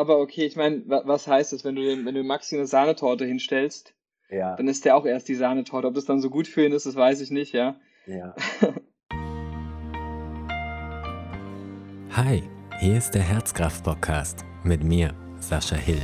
aber okay, ich meine, was heißt das, wenn du dem, wenn du Maxi eine Sahnetorte hinstellst, ja. dann ist der auch erst die Sahnetorte. Ob das dann so gut für ihn ist, das weiß ich nicht, ja. Ja. Hi, hier ist der Herzkraft-Podcast mit mir, Sascha Hill.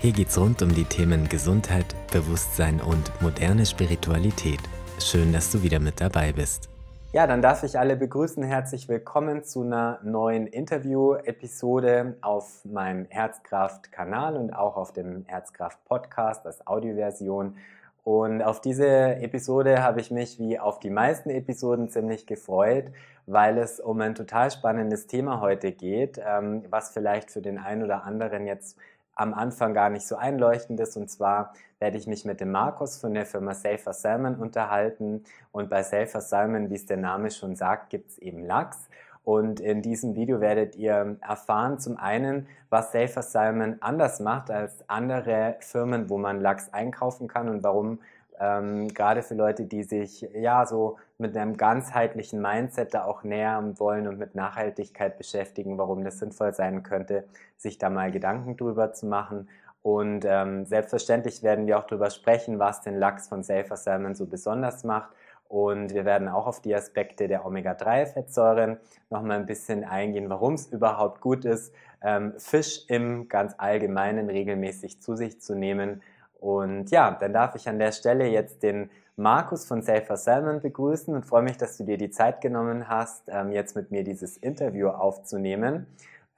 Hier geht's rund um die Themen Gesundheit, Bewusstsein und moderne Spiritualität. Schön, dass du wieder mit dabei bist. Ja, dann darf ich alle begrüßen. Herzlich willkommen zu einer neuen Interview-Episode auf meinem Herzkraft-Kanal und auch auf dem Herzkraft-Podcast als Audioversion. Und auf diese Episode habe ich mich wie auf die meisten Episoden ziemlich gefreut, weil es um ein total spannendes Thema heute geht, ähm, was vielleicht für den einen oder anderen jetzt am Anfang gar nicht so einleuchtend ist. Und zwar werde ich mich mit dem Markus von der Firma Safer Salmon unterhalten. Und bei Safer Salmon, wie es der Name schon sagt, gibt es eben Lachs. Und in diesem Video werdet ihr erfahren, zum einen, was Safer Salmon anders macht als andere Firmen, wo man Lachs einkaufen kann und warum ähm, gerade für Leute, die sich ja so mit einem ganzheitlichen Mindset da auch nähern wollen und mit Nachhaltigkeit beschäftigen, warum das sinnvoll sein könnte, sich da mal Gedanken drüber zu machen. Und ähm, selbstverständlich werden wir auch darüber sprechen, was den Lachs von Safer Salmon so besonders macht. Und wir werden auch auf die Aspekte der Omega-3-Fettsäuren nochmal ein bisschen eingehen, warum es überhaupt gut ist, ähm, Fisch im ganz allgemeinen regelmäßig zu sich zu nehmen und ja, dann darf ich an der Stelle jetzt den Markus von Safer Salmon begrüßen und freue mich, dass du dir die Zeit genommen hast, ähm, jetzt mit mir dieses Interview aufzunehmen.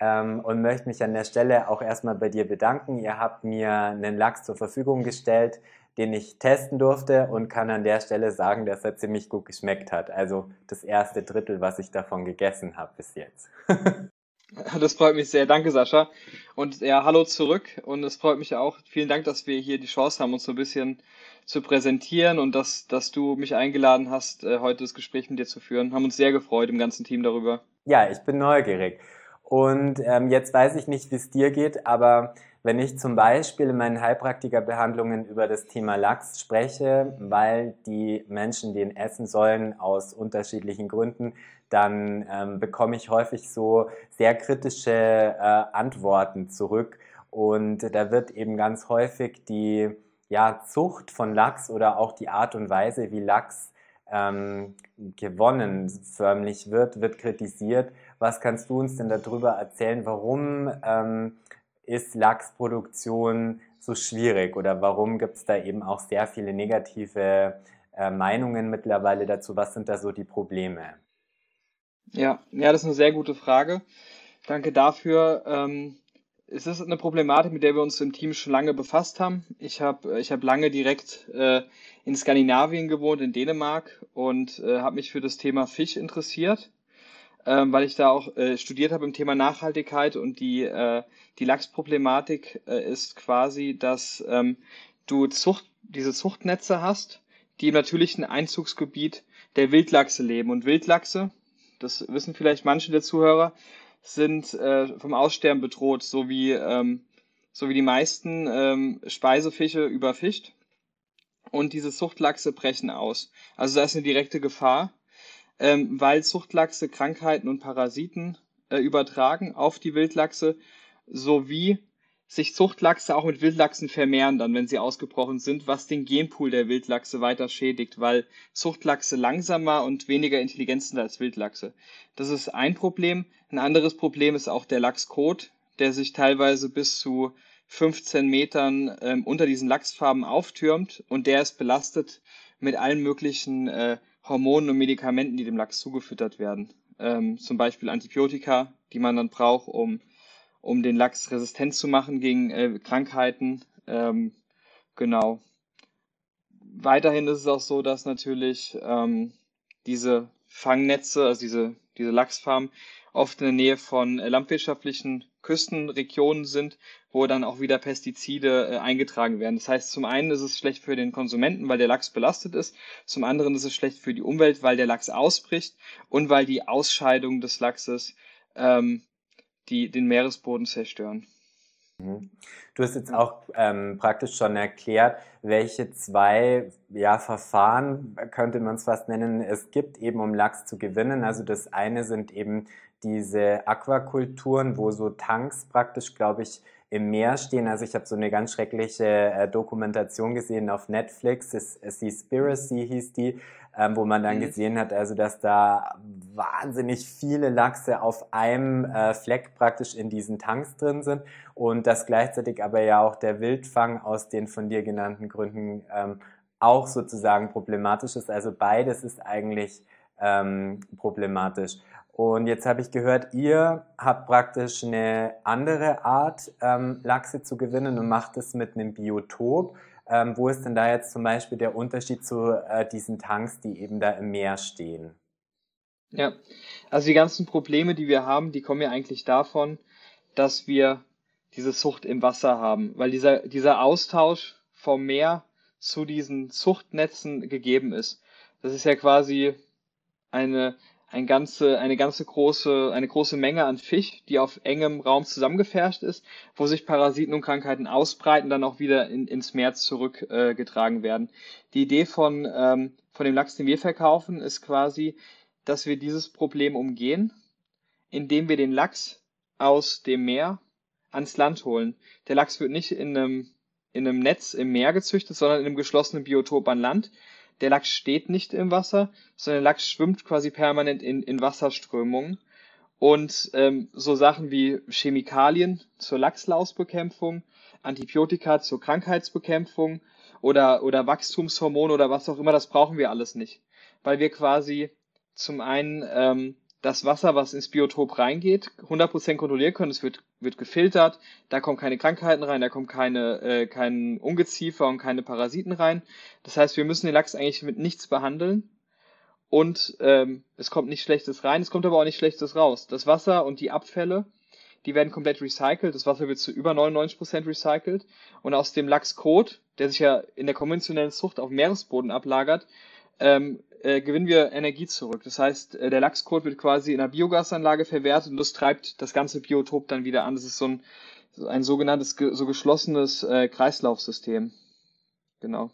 Ähm, und möchte mich an der Stelle auch erstmal bei dir bedanken. Ihr habt mir einen Lachs zur Verfügung gestellt, den ich testen durfte und kann an der Stelle sagen, dass er ziemlich gut geschmeckt hat. Also das erste Drittel, was ich davon gegessen habe bis jetzt. Das freut mich sehr. Danke, Sascha. Und ja, hallo zurück. Und es freut mich auch. Vielen Dank, dass wir hier die Chance haben, uns so ein bisschen zu präsentieren und dass, dass du mich eingeladen hast, äh, heute das Gespräch mit dir zu führen. Haben uns sehr gefreut im ganzen Team darüber. Ja, ich bin neugierig. Und ähm, jetzt weiß ich nicht, wie es dir geht, aber wenn ich zum Beispiel in meinen Heilpraktikerbehandlungen über das Thema Lachs spreche, weil die Menschen den essen sollen aus unterschiedlichen Gründen, dann ähm, bekomme ich häufig so sehr kritische äh, Antworten zurück. Und da wird eben ganz häufig die ja, Zucht von Lachs oder auch die Art und Weise, wie Lachs ähm, gewonnen förmlich wird, wird kritisiert. Was kannst du uns denn darüber erzählen? Warum ähm, ist Lachsproduktion so schwierig oder warum gibt es da eben auch sehr viele negative äh, Meinungen mittlerweile dazu? Was sind da so die Probleme? Ja, ja, das ist eine sehr gute Frage. Danke dafür. Ähm, es ist eine Problematik, mit der wir uns im Team schon lange befasst haben. Ich habe ich hab lange direkt äh, in Skandinavien gewohnt, in Dänemark und äh, habe mich für das Thema Fisch interessiert ähm, weil ich da auch äh, studiert habe im Thema Nachhaltigkeit und die, äh, die Lachsproblematik äh, ist quasi, dass ähm, du Zucht, diese Zuchtnetze hast, die im natürlichen Einzugsgebiet der Wildlachse leben. Und Wildlachse, das wissen vielleicht manche der Zuhörer, sind äh, vom Aussterben bedroht, so wie, ähm, so wie die meisten ähm, Speisefische überfischt. Und diese Zuchtlachse brechen aus. Also da ist eine direkte Gefahr ähm, weil Zuchtlachse Krankheiten und Parasiten äh, übertragen auf die Wildlachse, sowie sich Zuchtlachse auch mit Wildlachsen vermehren dann, wenn sie ausgebrochen sind, was den Genpool der Wildlachse weiter schädigt, weil Zuchtlachse langsamer und weniger intelligent sind als Wildlachse. Das ist ein Problem. Ein anderes Problem ist auch der Lachskot, der sich teilweise bis zu 15 Metern ähm, unter diesen Lachsfarben auftürmt und der ist belastet mit allen möglichen äh, Hormonen und Medikamenten, die dem Lachs zugefüttert werden. Ähm, zum Beispiel Antibiotika, die man dann braucht, um, um den Lachs resistent zu machen gegen äh, Krankheiten. Ähm, genau. Weiterhin ist es auch so, dass natürlich ähm, diese Fangnetze, also diese, diese Lachsfarmen, oft in der Nähe von äh, landwirtschaftlichen Küstenregionen sind, wo dann auch wieder Pestizide äh, eingetragen werden. Das heißt, zum einen ist es schlecht für den Konsumenten, weil der Lachs belastet ist, zum anderen ist es schlecht für die Umwelt, weil der Lachs ausbricht und weil die Ausscheidungen des Lachses ähm, die, den Meeresboden zerstören. Mhm. Du hast jetzt auch ähm, praktisch schon erklärt, welche zwei ja, Verfahren, könnte man es fast nennen, es gibt eben, um Lachs zu gewinnen. Also das eine sind eben diese Aquakulturen, wo so Tanks praktisch, glaube ich, im Meer stehen. Also ich habe so eine ganz schreckliche äh, Dokumentation gesehen auf Netflix, Seaspiracy hieß die, ähm, wo man dann mhm. gesehen hat, also dass da wahnsinnig viele Lachse auf einem äh, Fleck praktisch in diesen Tanks drin sind und dass gleichzeitig aber ja auch der Wildfang aus den von dir genannten Gründen ähm, auch sozusagen problematisch ist. Also beides ist eigentlich ähm, problematisch. Und jetzt habe ich gehört, ihr habt praktisch eine andere Art, ähm, Lachse zu gewinnen und macht es mit einem Biotop. Ähm, wo ist denn da jetzt zum Beispiel der Unterschied zu äh, diesen Tanks, die eben da im Meer stehen? Ja, also die ganzen Probleme, die wir haben, die kommen ja eigentlich davon, dass wir diese Zucht im Wasser haben, weil dieser, dieser Austausch vom Meer zu diesen Zuchtnetzen gegeben ist. Das ist ja quasi eine, ein ganze, eine ganze große, eine große Menge an Fisch, die auf engem Raum zusammengefärscht ist, wo sich Parasiten und Krankheiten ausbreiten, dann auch wieder in, ins Meer zurückgetragen äh, werden. Die Idee von, ähm, von dem Lachs, den wir verkaufen, ist quasi, dass wir dieses Problem umgehen, indem wir den Lachs aus dem Meer ans Land holen. Der Lachs wird nicht in einem, in einem Netz im Meer gezüchtet, sondern in einem geschlossenen Biotop an Land der Lachs steht nicht im Wasser, sondern der Lachs schwimmt quasi permanent in, in Wasserströmungen. Und ähm, so Sachen wie Chemikalien zur Lachslausbekämpfung, Antibiotika zur Krankheitsbekämpfung oder, oder Wachstumshormone oder was auch immer, das brauchen wir alles nicht. Weil wir quasi zum einen ähm, das Wasser, was ins Biotop reingeht, 100% kontrollieren können. Es wird, wird gefiltert, da kommen keine Krankheiten rein, da kommen keine, äh, kein Ungeziefer und keine Parasiten rein. Das heißt, wir müssen den Lachs eigentlich mit nichts behandeln und ähm, es kommt nicht Schlechtes rein, es kommt aber auch nicht Schlechtes raus. Das Wasser und die Abfälle, die werden komplett recycelt. Das Wasser wird zu über 99% recycelt und aus dem Lachskot, der sich ja in der konventionellen Zucht auf Meeresboden ablagert, ähm, äh, gewinnen wir Energie zurück. Das heißt, äh, der Lachskot wird quasi in einer Biogasanlage verwertet und das treibt das ganze Biotop dann wieder an. Das ist so ein, ein sogenanntes so geschlossenes äh, Kreislaufsystem. Genau.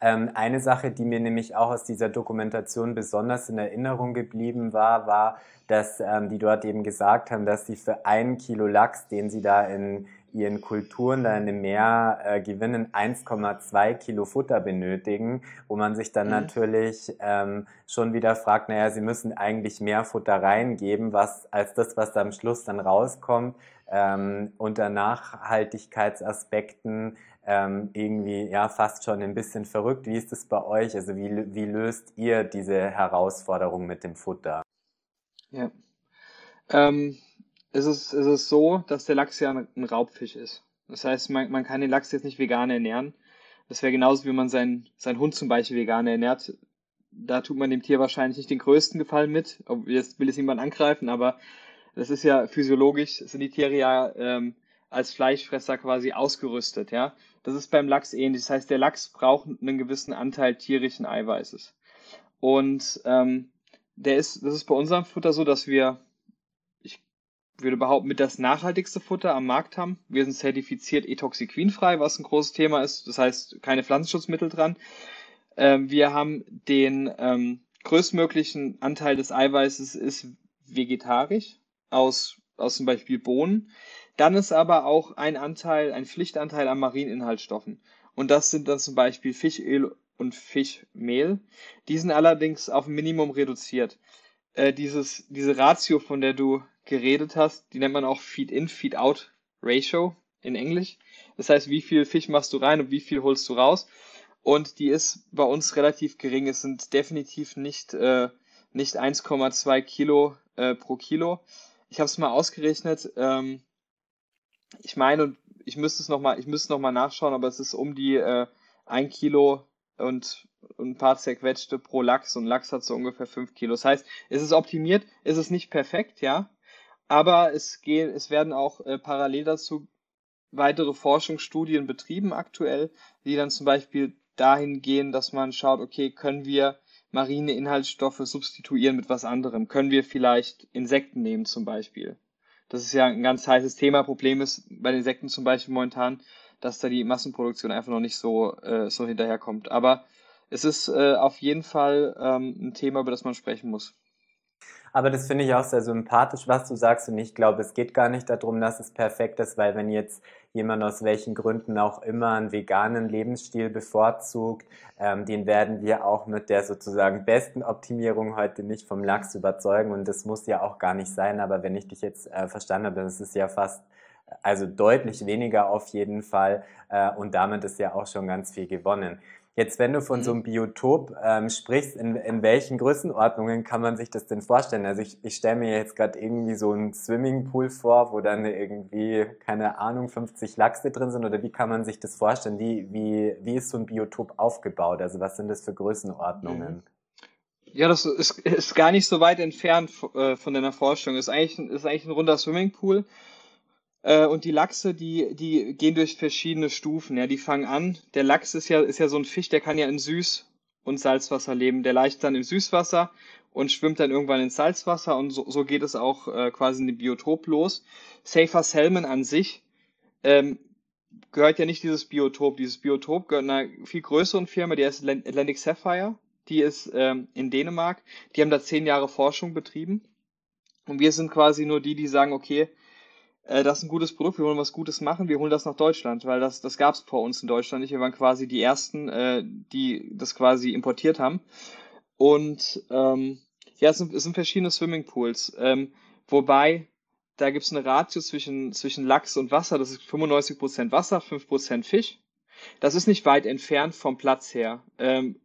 Ähm, eine Sache, die mir nämlich auch aus dieser Dokumentation besonders in Erinnerung geblieben war, war, dass ähm, die dort eben gesagt haben, dass sie für einen Kilo Lachs, den sie da in ihren Kulturen da in dem Meer äh, gewinnen, 1,2 Kilo Futter benötigen, wo man sich dann mhm. natürlich ähm, schon wieder fragt, naja, sie müssen eigentlich mehr Futter reingeben, was als das, was da am Schluss dann rauskommt, ähm, unter Nachhaltigkeitsaspekten ähm, irgendwie ja fast schon ein bisschen verrückt. Wie ist es bei euch? Also wie, wie löst ihr diese Herausforderung mit dem Futter? Ja. Ähm, es ist, es ist so, dass der Lachs ja ein Raubfisch ist. Das heißt, man, man kann den Lachs jetzt nicht vegan ernähren. Das wäre genauso, wie man seinen, seinen Hund zum Beispiel vegan ernährt. Da tut man dem Tier wahrscheinlich nicht den größten Gefallen mit. Jetzt will es niemand angreifen, aber das ist ja physiologisch, sind die Tiere ja ähm, als Fleischfresser quasi ausgerüstet, ja. Das ist beim Lachs ähnlich. Das heißt, der Lachs braucht einen gewissen Anteil tierischen Eiweißes. Und ähm, der ist, das ist bei unserem Futter so, dass wir würde behaupten, mit das nachhaltigste Futter am Markt haben. Wir sind zertifiziert etoxiquinfrei, was ein großes Thema ist. Das heißt, keine Pflanzenschutzmittel dran. Ähm, wir haben den ähm, größtmöglichen Anteil des Eiweißes ist vegetarisch aus, aus zum Beispiel Bohnen. Dann ist aber auch ein Anteil, ein Pflichtanteil an Marieninhaltsstoffen. Und das sind dann zum Beispiel Fischöl und Fischmehl. Die sind allerdings auf ein Minimum reduziert. Äh, dieses, diese Ratio, von der du geredet hast, die nennt man auch Feed-in, Feed-out Ratio in Englisch. Das heißt, wie viel Fisch machst du rein und wie viel holst du raus. Und die ist bei uns relativ gering. Es sind definitiv nicht, äh, nicht 1,2 Kilo äh, pro Kilo. Ich habe es mal ausgerechnet. Ähm, ich meine, und ich müsste es nochmal, noch nachschauen, aber es ist um die äh, 1 Kilo und ein paar zerquetschte pro Lachs und Lachs hat so ungefähr 5 Kilo. Das heißt, es ist optimiert, es ist nicht perfekt, ja, aber es, gehen, es werden auch äh, parallel dazu weitere Forschungsstudien betrieben aktuell, die dann zum Beispiel dahin gehen, dass man schaut, okay, können wir marine Inhaltsstoffe substituieren mit was anderem? Können wir vielleicht Insekten nehmen zum Beispiel? Das ist ja ein ganz heißes Thema. Problem ist bei den Insekten zum Beispiel momentan, dass da die Massenproduktion einfach noch nicht so, äh, so hinterherkommt. Aber es ist äh, auf jeden Fall ähm, ein Thema, über das man sprechen muss. Aber das finde ich auch sehr sympathisch, was du sagst. Und ich glaube, es geht gar nicht darum, dass es perfekt ist, weil wenn jetzt jemand aus welchen Gründen auch immer einen veganen Lebensstil bevorzugt, ähm, den werden wir auch mit der sozusagen besten Optimierung heute nicht vom Lachs überzeugen. Und das muss ja auch gar nicht sein. Aber wenn ich dich jetzt äh, verstanden habe, dann ist es ja fast also deutlich weniger auf jeden Fall. Äh, und damit ist ja auch schon ganz viel gewonnen. Jetzt, wenn du von so einem mhm. Biotop ähm, sprichst, in, in welchen Größenordnungen kann man sich das denn vorstellen? Also ich, ich stelle mir jetzt gerade irgendwie so einen Swimmingpool vor, wo dann irgendwie, keine Ahnung, 50 Lachse drin sind oder wie kann man sich das vorstellen? Wie, wie, wie ist so ein Biotop aufgebaut? Also was sind das für Größenordnungen? Mhm. Ja, das ist, ist gar nicht so weit entfernt äh, von deiner Forschung. Ist eigentlich, ist eigentlich ein runder Swimmingpool äh, und die Lachse, die, die gehen durch verschiedene Stufen. Ja, die fangen an. Der Lachs ist ja, ist ja so ein Fisch, der kann ja in Süß- und Salzwasser leben. Der leicht dann im Süßwasser und schwimmt dann irgendwann ins Salzwasser und so, so geht es auch äh, quasi in dem Biotop los. Safer Salmon an sich ähm, gehört ja nicht dieses Biotop. Dieses Biotop gehört einer viel größeren Firma, die heißt Atlantic Sapphire. Die ist ähm, in Dänemark. Die haben da zehn Jahre Forschung betrieben. Und wir sind quasi nur die, die sagen, okay, äh, das ist ein gutes Produkt, wir wollen was Gutes machen, wir holen das nach Deutschland, weil das, das gab es vor uns in Deutschland nicht. Wir waren quasi die Ersten, äh, die das quasi importiert haben. Und ähm, ja, es sind, es sind verschiedene Swimmingpools. Ähm, wobei, da gibt es eine Ratio zwischen, zwischen Lachs und Wasser, das ist 95% Wasser, 5% Fisch. Das ist nicht weit entfernt vom Platz her. Ähm,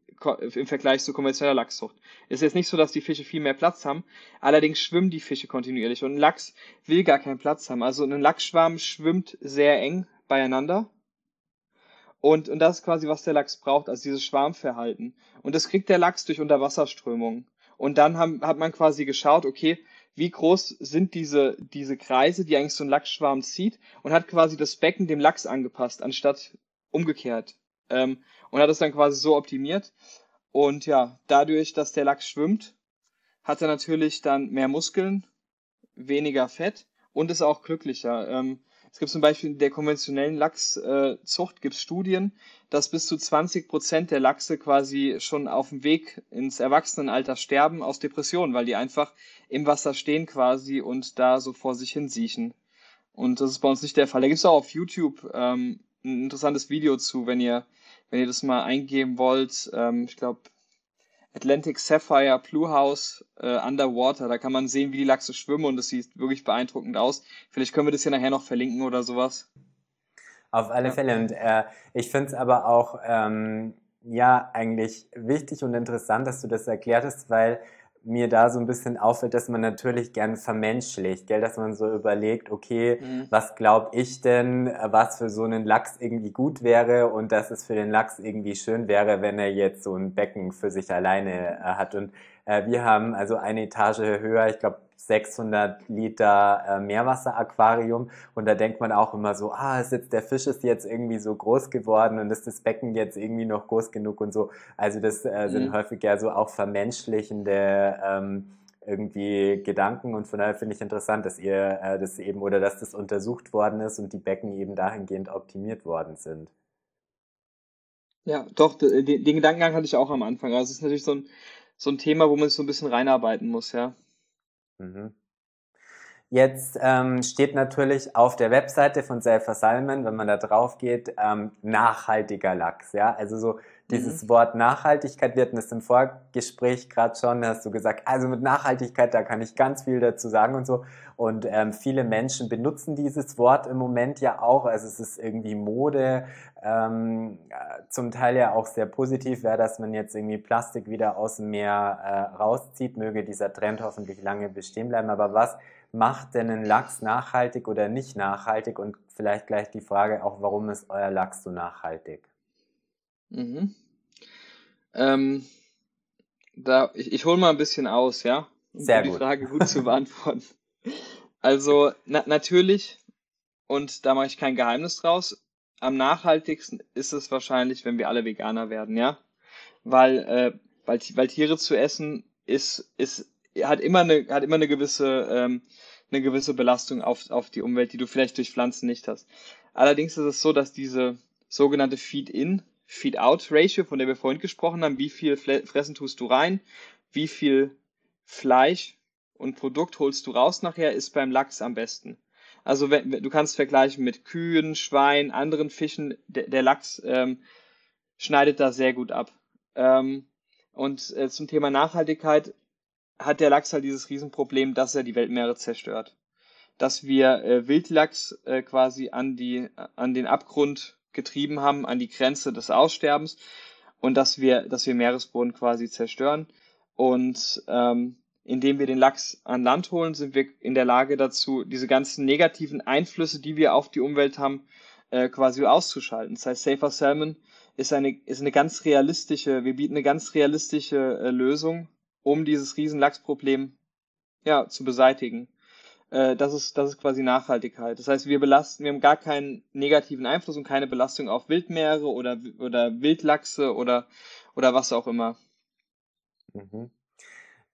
im Vergleich zu konventioneller Lachszucht. Es ist jetzt nicht so, dass die Fische viel mehr Platz haben, allerdings schwimmen die Fische kontinuierlich und ein Lachs will gar keinen Platz haben. Also ein Lachsschwarm schwimmt sehr eng beieinander und, und das ist quasi, was der Lachs braucht, also dieses Schwarmverhalten. Und das kriegt der Lachs durch Unterwasserströmungen. Und dann haben, hat man quasi geschaut, okay, wie groß sind diese, diese Kreise, die eigentlich so ein Lachsschwarm zieht und hat quasi das Becken dem Lachs angepasst, anstatt umgekehrt. Ähm, und hat es dann quasi so optimiert. Und ja, dadurch, dass der Lachs schwimmt, hat er natürlich dann mehr Muskeln, weniger Fett und ist auch glücklicher. Ähm, es gibt zum Beispiel in der konventionellen Lachszucht gibt es Studien, dass bis zu 20 Prozent der Lachse quasi schon auf dem Weg ins Erwachsenenalter sterben aus Depressionen, weil die einfach im Wasser stehen quasi und da so vor sich hin siechen. Und das ist bei uns nicht der Fall. Da gibt es auch auf YouTube ähm, ein interessantes Video zu, wenn ihr wenn ihr das mal eingeben wollt, ähm, ich glaube, Atlantic Sapphire Blue House äh, Underwater, da kann man sehen, wie die Lachse schwimmen und das sieht wirklich beeindruckend aus. Vielleicht können wir das ja nachher noch verlinken oder sowas. Auf alle ja. Fälle. Und äh, ich finde es aber auch ähm, ja eigentlich wichtig und interessant, dass du das erklärt hast, weil mir da so ein bisschen auffällt, dass man natürlich gern vermenschlicht, gell? dass man so überlegt, okay, mhm. was glaube ich denn, was für so einen Lachs irgendwie gut wäre und dass es für den Lachs irgendwie schön wäre, wenn er jetzt so ein Becken für sich alleine äh, hat. Und äh, wir haben also eine Etage höher, ich glaube 600 Liter äh, Meerwasseraquarium und da denkt man auch immer so, ah, ist jetzt der Fisch ist jetzt irgendwie so groß geworden und ist das Becken jetzt irgendwie noch groß genug und so. Also das äh, sind mhm. häufig ja so auch vermenschlichende ähm, irgendwie Gedanken und von daher finde ich interessant, dass ihr äh, das eben oder dass das untersucht worden ist und die Becken eben dahingehend optimiert worden sind. Ja, doch, den, den Gedankengang hatte ich auch am Anfang. Also es ist natürlich so ein, so ein Thema, wo man sich so ein bisschen reinarbeiten muss, ja. Mhm. Jetzt ähm, steht natürlich auf der Webseite von Selfer Salmon, wenn man da drauf geht, ähm, nachhaltiger Lachs. Ja, also so dieses mhm. Wort Nachhaltigkeit, wir hatten es im Vorgespräch gerade schon, da hast du gesagt, also mit Nachhaltigkeit, da kann ich ganz viel dazu sagen und so. Und ähm, viele Menschen benutzen dieses Wort im Moment ja auch. Also es ist irgendwie Mode, ähm, zum Teil ja auch sehr positiv wäre, dass man jetzt irgendwie Plastik wieder aus dem Meer äh, rauszieht. Möge dieser Trend hoffentlich lange bestehen bleiben. Aber was macht denn ein Lachs nachhaltig oder nicht nachhaltig? Und vielleicht gleich die Frage auch, warum ist euer Lachs so nachhaltig? Mhm. Ähm, da, ich, ich hole mal ein bisschen aus, ja? Um Sehr die gut. Frage gut zu beantworten. Also na, natürlich, und da mache ich kein Geheimnis draus, am nachhaltigsten ist es wahrscheinlich, wenn wir alle Veganer werden, ja? Weil, äh, weil, weil Tiere zu essen ist, ist, hat immer eine, hat immer eine gewisse, ähm, eine gewisse Belastung auf, auf die Umwelt, die du vielleicht durch Pflanzen nicht hast. Allerdings ist es so, dass diese sogenannte Feed-in, Feed-out-Ratio, von der wir vorhin gesprochen haben, wie viel fressen tust du rein, wie viel Fleisch und Produkt holst du raus nachher, ist beim Lachs am besten. Also wenn, du kannst vergleichen mit Kühen, Schweinen, anderen Fischen, der, der Lachs ähm, schneidet da sehr gut ab. Ähm, und äh, zum Thema Nachhaltigkeit hat der Lachs halt dieses Riesenproblem, dass er die Weltmeere zerstört. Dass wir äh, Wildlachs äh, quasi an, die, an den Abgrund getrieben haben, an die Grenze des Aussterbens und dass wir, dass wir Meeresboden quasi zerstören. Und ähm, indem wir den Lachs an Land holen, sind wir in der Lage dazu, diese ganzen negativen Einflüsse, die wir auf die Umwelt haben, äh, quasi auszuschalten. Das heißt, Safer Salmon ist eine, ist eine ganz realistische, wir bieten eine ganz realistische äh, Lösung, um dieses Riesenlachsproblem ja, zu beseitigen. Äh, das, ist, das ist quasi Nachhaltigkeit. Das heißt, wir belasten, wir haben gar keinen negativen Einfluss und keine Belastung auf Wildmeere oder, oder Wildlachse oder, oder was auch immer. Mhm.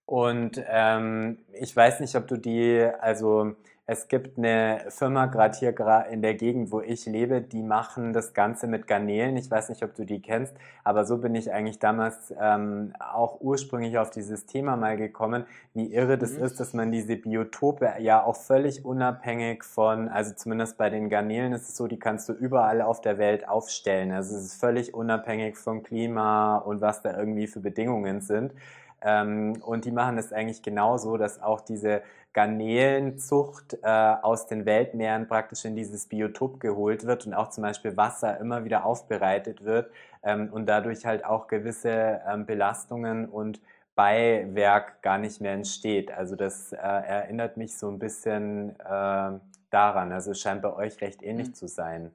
Und ähm, ich weiß nicht, ob du die, also es gibt eine Firma gerade hier in der Gegend, wo ich lebe, die machen das Ganze mit Garnelen. Ich weiß nicht, ob du die kennst, aber so bin ich eigentlich damals ähm, auch ursprünglich auf dieses Thema mal gekommen, wie irre das mhm. ist, dass man diese Biotope ja auch völlig unabhängig von, also zumindest bei den Garnelen ist es so, die kannst du überall auf der Welt aufstellen. Also es ist völlig unabhängig vom Klima und was da irgendwie für Bedingungen sind. Ähm, und die machen es eigentlich genauso, dass auch diese Garnelenzucht äh, aus den Weltmeeren praktisch in dieses Biotop geholt wird und auch zum Beispiel Wasser immer wieder aufbereitet wird ähm, und dadurch halt auch gewisse ähm, Belastungen und Beiwerk gar nicht mehr entsteht. Also das äh, erinnert mich so ein bisschen äh, daran. Also es scheint bei euch recht ähnlich mhm. zu sein.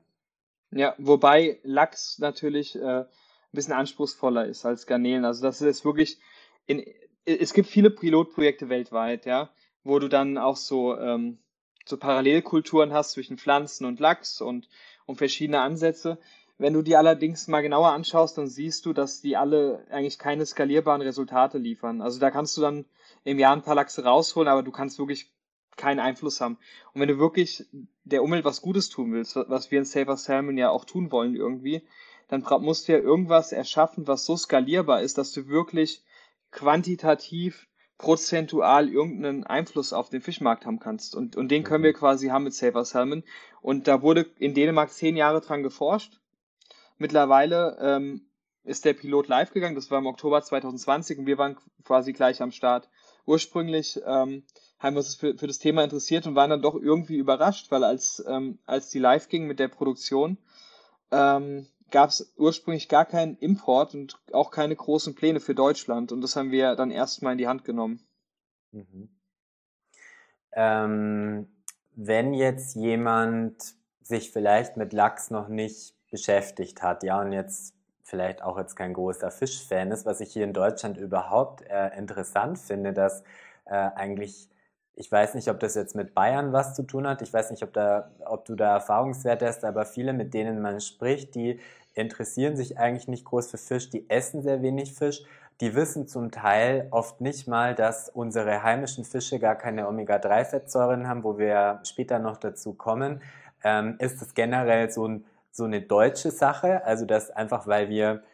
Ja, wobei Lachs natürlich äh, ein bisschen anspruchsvoller ist als Garnelen. Also das ist wirklich in, es gibt viele Pilotprojekte weltweit, ja, wo du dann auch so, ähm, so Parallelkulturen hast zwischen Pflanzen und Lachs und, und verschiedene Ansätze. Wenn du die allerdings mal genauer anschaust, dann siehst du, dass die alle eigentlich keine skalierbaren Resultate liefern. Also da kannst du dann im Jahr ein paar Lachse rausholen, aber du kannst wirklich keinen Einfluss haben. Und wenn du wirklich der Umwelt was Gutes tun willst, was wir in Safer Salmon ja auch tun wollen irgendwie, dann musst du ja irgendwas erschaffen, was so skalierbar ist, dass du wirklich quantitativ prozentual irgendeinen Einfluss auf den Fischmarkt haben kannst. Und, und den können mhm. wir quasi haben mit Safer Salmon. Und da wurde in Dänemark zehn Jahre dran geforscht. Mittlerweile ähm, ist der Pilot live gegangen. Das war im Oktober 2020 und wir waren quasi gleich am Start. Ursprünglich ähm, haben wir uns für, für das Thema interessiert und waren dann doch irgendwie überrascht, weil als, ähm, als die live ging mit der Produktion, ähm, gab es ursprünglich gar keinen Import und auch keine großen Pläne für Deutschland. Und das haben wir dann erstmal in die Hand genommen. Mhm. Ähm, wenn jetzt jemand sich vielleicht mit Lachs noch nicht beschäftigt hat, ja, und jetzt vielleicht auch jetzt kein großer Fischfan ist, was ich hier in Deutschland überhaupt äh, interessant finde, dass äh, eigentlich ich weiß nicht, ob das jetzt mit Bayern was zu tun hat. Ich weiß nicht, ob, da, ob du da Erfahrungswerte hast, aber viele, mit denen man spricht, die interessieren sich eigentlich nicht groß für Fisch, die essen sehr wenig Fisch. Die wissen zum Teil oft nicht mal, dass unsere heimischen Fische gar keine Omega-3-Fettsäuren haben, wo wir später noch dazu kommen. Ähm, ist das generell so, ein, so eine deutsche Sache? Also, dass einfach, weil wir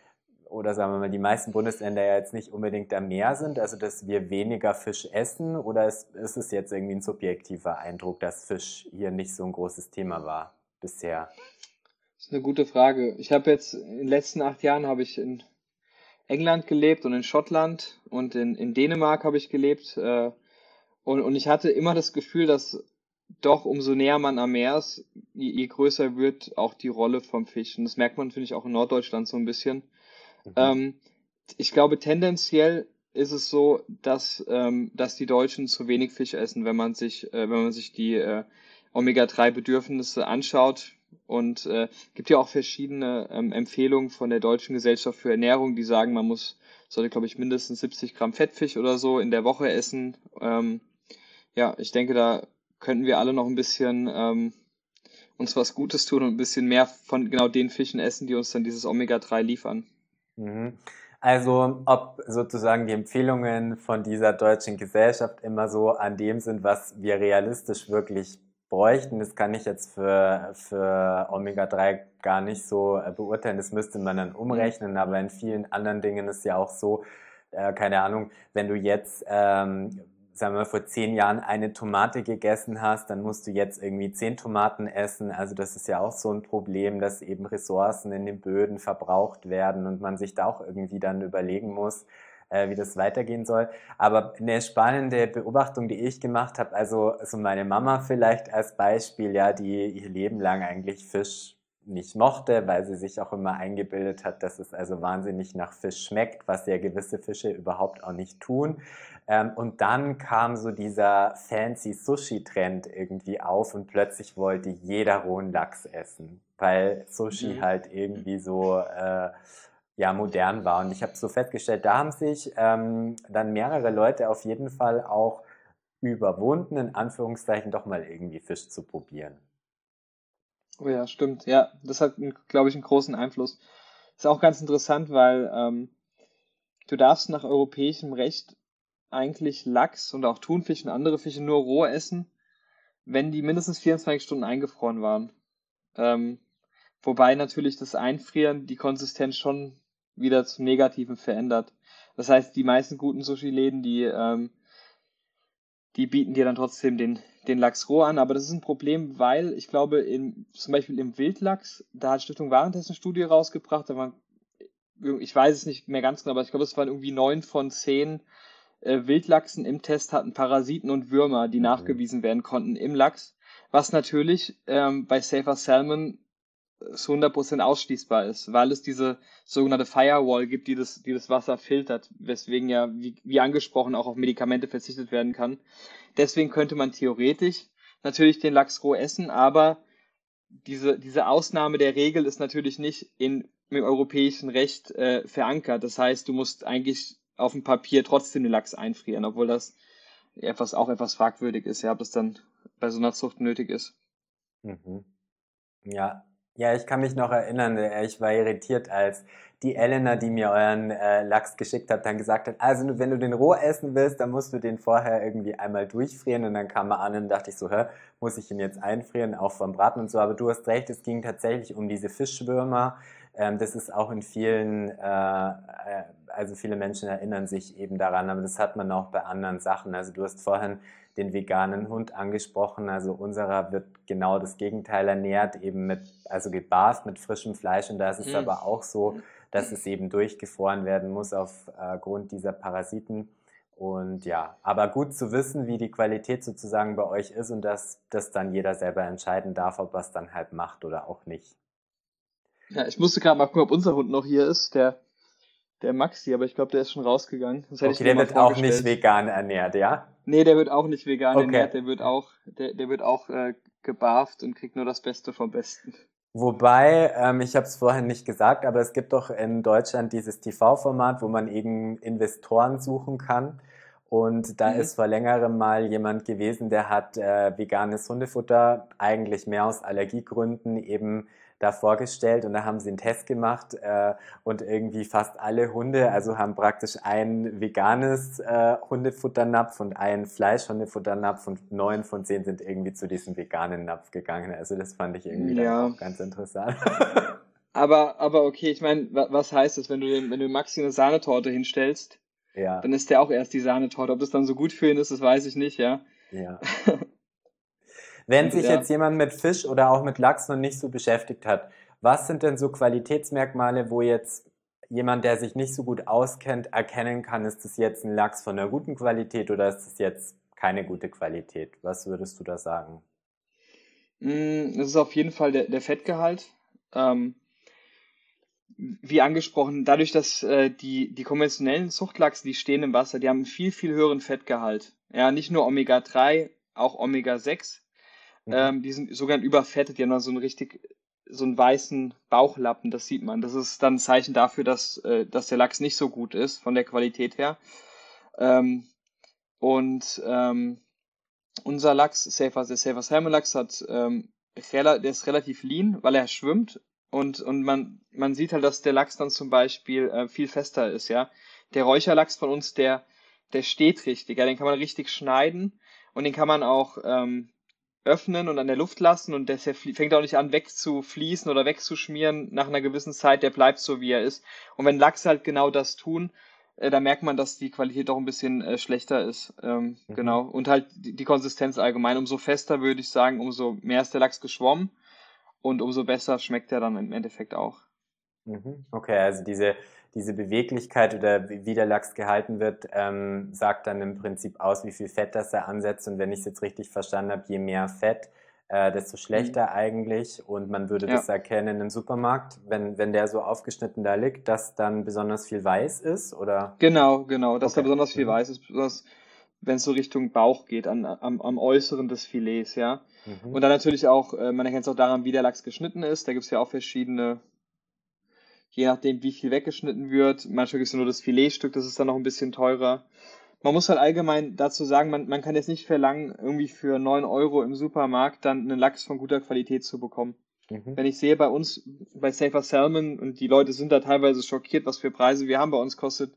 oder sagen wir mal, die meisten Bundesländer ja jetzt nicht unbedingt am Meer sind, also dass wir weniger Fisch essen oder ist, ist es jetzt irgendwie ein subjektiver Eindruck, dass Fisch hier nicht so ein großes Thema war bisher? Das ist eine gute Frage. Ich habe jetzt in den letzten acht Jahren habe ich in England gelebt und in Schottland und in, in Dänemark habe ich gelebt. Äh, und, und ich hatte immer das Gefühl, dass doch umso näher man am Meer ist, je, je größer wird auch die Rolle vom Fisch. Und das merkt man, finde ich, auch in Norddeutschland so ein bisschen. Mhm. Ähm, ich glaube, tendenziell ist es so, dass, ähm, dass die Deutschen zu wenig Fisch essen, wenn man sich, äh, wenn man sich die äh, Omega-3-Bedürfnisse anschaut. Und äh, gibt ja auch verschiedene ähm, Empfehlungen von der Deutschen Gesellschaft für Ernährung, die sagen, man muss, sollte, glaube ich, mindestens 70 Gramm Fettfisch oder so in der Woche essen. Ähm, ja, ich denke, da könnten wir alle noch ein bisschen ähm, uns was Gutes tun und ein bisschen mehr von genau den Fischen essen, die uns dann dieses Omega-3 liefern. Mhm. Also ob sozusagen die Empfehlungen von dieser deutschen Gesellschaft immer so an dem sind, was wir realistisch wirklich bräuchten, das kann ich jetzt für, für Omega-3 gar nicht so äh, beurteilen. Das müsste man dann umrechnen, aber in vielen anderen Dingen ist ja auch so, äh, keine Ahnung, wenn du jetzt ähm, sagen wir, vor zehn Jahren eine Tomate gegessen hast, dann musst du jetzt irgendwie zehn Tomaten essen. Also das ist ja auch so ein Problem, dass eben Ressourcen in den Böden verbraucht werden und man sich da auch irgendwie dann überlegen muss, äh, wie das weitergehen soll. Aber eine spannende Beobachtung, die ich gemacht habe, also, also meine Mama vielleicht als Beispiel, ja, die ihr Leben lang eigentlich Fisch nicht mochte, weil sie sich auch immer eingebildet hat, dass es also wahnsinnig nach Fisch schmeckt, was ja gewisse Fische überhaupt auch nicht tun. Ähm, und dann kam so dieser fancy Sushi-Trend irgendwie auf und plötzlich wollte jeder rohen Lachs essen, weil Sushi mhm. halt irgendwie so äh, ja modern war. Und ich habe so festgestellt, da haben sich ähm, dann mehrere Leute auf jeden Fall auch überwunden, in Anführungszeichen doch mal irgendwie Fisch zu probieren. Oh ja, stimmt. Ja, das hat, glaube ich, einen großen Einfluss. Ist auch ganz interessant, weil ähm, du darfst nach europäischem Recht eigentlich Lachs und auch Thunfisch und andere Fische nur roh essen, wenn die mindestens 24 Stunden eingefroren waren. Ähm, wobei natürlich das Einfrieren die Konsistenz schon wieder zum Negativen verändert. Das heißt, die meisten guten Sushi-Läden, die, ähm, die bieten dir dann trotzdem den, den Lachs roh an, aber das ist ein Problem, weil ich glaube, in, zum Beispiel im Wildlachs, da hat Stiftung Warentest eine Studie rausgebracht, da waren, ich weiß es nicht mehr ganz genau, aber ich glaube, es waren irgendwie neun von zehn äh, Wildlachsen im Test hatten Parasiten und Würmer, die mhm. nachgewiesen werden konnten im Lachs, was natürlich ähm, bei Safer Salmon zu 100% ausschließbar ist, weil es diese sogenannte Firewall gibt, die das, die das Wasser filtert, weswegen ja, wie, wie angesprochen, auch auf Medikamente verzichtet werden kann. Deswegen könnte man theoretisch natürlich den Lachs roh essen, aber diese, diese Ausnahme der Regel ist natürlich nicht in, im europäischen Recht äh, verankert. Das heißt, du musst eigentlich auf dem Papier trotzdem den Lachs einfrieren, obwohl das etwas, auch etwas fragwürdig ist, ja, ob das dann bei so einer Zucht nötig ist. Mhm. Ja, ja, ich kann mich noch erinnern, äh, ich war irritiert, als die Elena, die mir euren äh, Lachs geschickt hat, dann gesagt hat, also wenn du den roh essen willst, dann musst du den vorher irgendwie einmal durchfrieren. Und dann kam er an und dachte ich so, hä, muss ich ihn jetzt einfrieren, auch vom Braten und so, aber du hast recht, es ging tatsächlich um diese Fischwürmer, ähm, das ist auch in vielen, äh, äh, also viele Menschen erinnern sich eben daran, aber das hat man auch bei anderen Sachen, also du hast vorhin den veganen Hund angesprochen. Also unserer wird genau das Gegenteil ernährt, eben mit, also gebarst mit frischem Fleisch. Und da ist es mhm. aber auch so, dass es eben durchgefroren werden muss aufgrund äh, dieser Parasiten. Und ja, aber gut zu wissen, wie die Qualität sozusagen bei euch ist und dass das dann jeder selber entscheiden darf, ob er es dann halt macht oder auch nicht. Ja, ich musste gerade mal gucken, ob unser Hund noch hier ist. Der der Maxi, aber ich glaube, der ist schon rausgegangen. Das okay, der wird auch nicht vegan ernährt, ja? Nee, der wird auch nicht vegan okay. ernährt, der wird auch, der, der wird auch äh, gebarft und kriegt nur das Beste vom Besten. Wobei, ähm, ich habe es vorhin nicht gesagt, aber es gibt doch in Deutschland dieses TV-Format, wo man eben Investoren suchen kann. Und da mhm. ist vor längerem mal jemand gewesen, der hat äh, veganes Hundefutter eigentlich mehr aus Allergiegründen eben da vorgestellt und da haben sie einen Test gemacht äh, und irgendwie fast alle Hunde, also haben praktisch ein veganes äh, Hundefutternapf und ein Fleischhundefutternapf und neun von zehn sind irgendwie zu diesem veganen Napf gegangen. Also das fand ich irgendwie ja. auch ganz interessant. aber, aber okay, ich meine, was heißt das, wenn du, den, wenn du Maxi eine Sahnetorte hinstellst, ja. dann ist der auch erst die Sahnetorte. Ob das dann so gut für ihn ist, das weiß ich nicht, ja. Ja. Wenn sich ja. jetzt jemand mit Fisch oder auch mit Lachs noch nicht so beschäftigt hat, was sind denn so Qualitätsmerkmale, wo jetzt jemand, der sich nicht so gut auskennt, erkennen kann, ist das jetzt ein Lachs von einer guten Qualität oder ist das jetzt keine gute Qualität? Was würdest du da sagen? Mm, das ist auf jeden Fall der, der Fettgehalt. Ähm, wie angesprochen, dadurch, dass äh, die, die konventionellen Zuchtlachse, die stehen im Wasser, die haben einen viel, viel höheren Fettgehalt. Ja, nicht nur Omega-3, auch Omega-6. Mhm. Ähm, die sind sogar überfettet, die haben dann so einen richtig, so einen weißen Bauchlappen, das sieht man. Das ist dann ein Zeichen dafür, dass, äh, dass der Lachs nicht so gut ist von der Qualität her. Ähm, und ähm, unser Lachs, Safer, der Safer Salmon Lachs, hat, ähm, der ist relativ lean, weil er schwimmt und, und man, man sieht halt, dass der Lachs dann zum Beispiel äh, viel fester ist, ja. Der Räucherlachs von uns, der, der steht richtig, ja, den kann man richtig schneiden und den kann man auch ähm, öffnen und an der Luft lassen und der fängt auch nicht an wegzufließen oder wegzuschmieren nach einer gewissen Zeit, der bleibt so wie er ist. Und wenn Lachse halt genau das tun, äh, da merkt man, dass die Qualität doch ein bisschen äh, schlechter ist. Ähm, mhm. Genau. Und halt die, die, Konsistenz allgemein. Umso fester würde ich sagen, umso mehr ist der Lachs geschwommen und umso besser schmeckt er dann im Endeffekt auch. Mhm. Okay, also diese, diese Beweglichkeit oder wie der Lachs gehalten wird, ähm, sagt dann im Prinzip aus, wie viel Fett das er ansetzt. Und wenn ich es jetzt richtig verstanden habe, je mehr Fett, äh, desto schlechter mhm. eigentlich. Und man würde ja. das erkennen im Supermarkt, wenn, wenn der so aufgeschnitten da liegt, dass dann besonders viel weiß ist, oder? Genau, genau, dass okay. da besonders viel mhm. weiß ist, besonders wenn es so Richtung Bauch geht, an, am, am Äußeren des Filets, ja. Mhm. Und dann natürlich auch, äh, man erkennt es auch daran, wie der Lachs geschnitten ist. Da gibt es ja auch verschiedene, je nachdem, wie viel weggeschnitten wird. Manchmal gibt es nur das Filetstück, das ist dann noch ein bisschen teurer man muss halt allgemein dazu sagen, man, man kann jetzt nicht verlangen, irgendwie für 9 Euro im Supermarkt dann einen Lachs von guter Qualität zu bekommen. Mhm. Wenn ich sehe bei uns, bei Safer Salmon, und die Leute sind da teilweise schockiert, was für Preise wir haben, bei uns kostet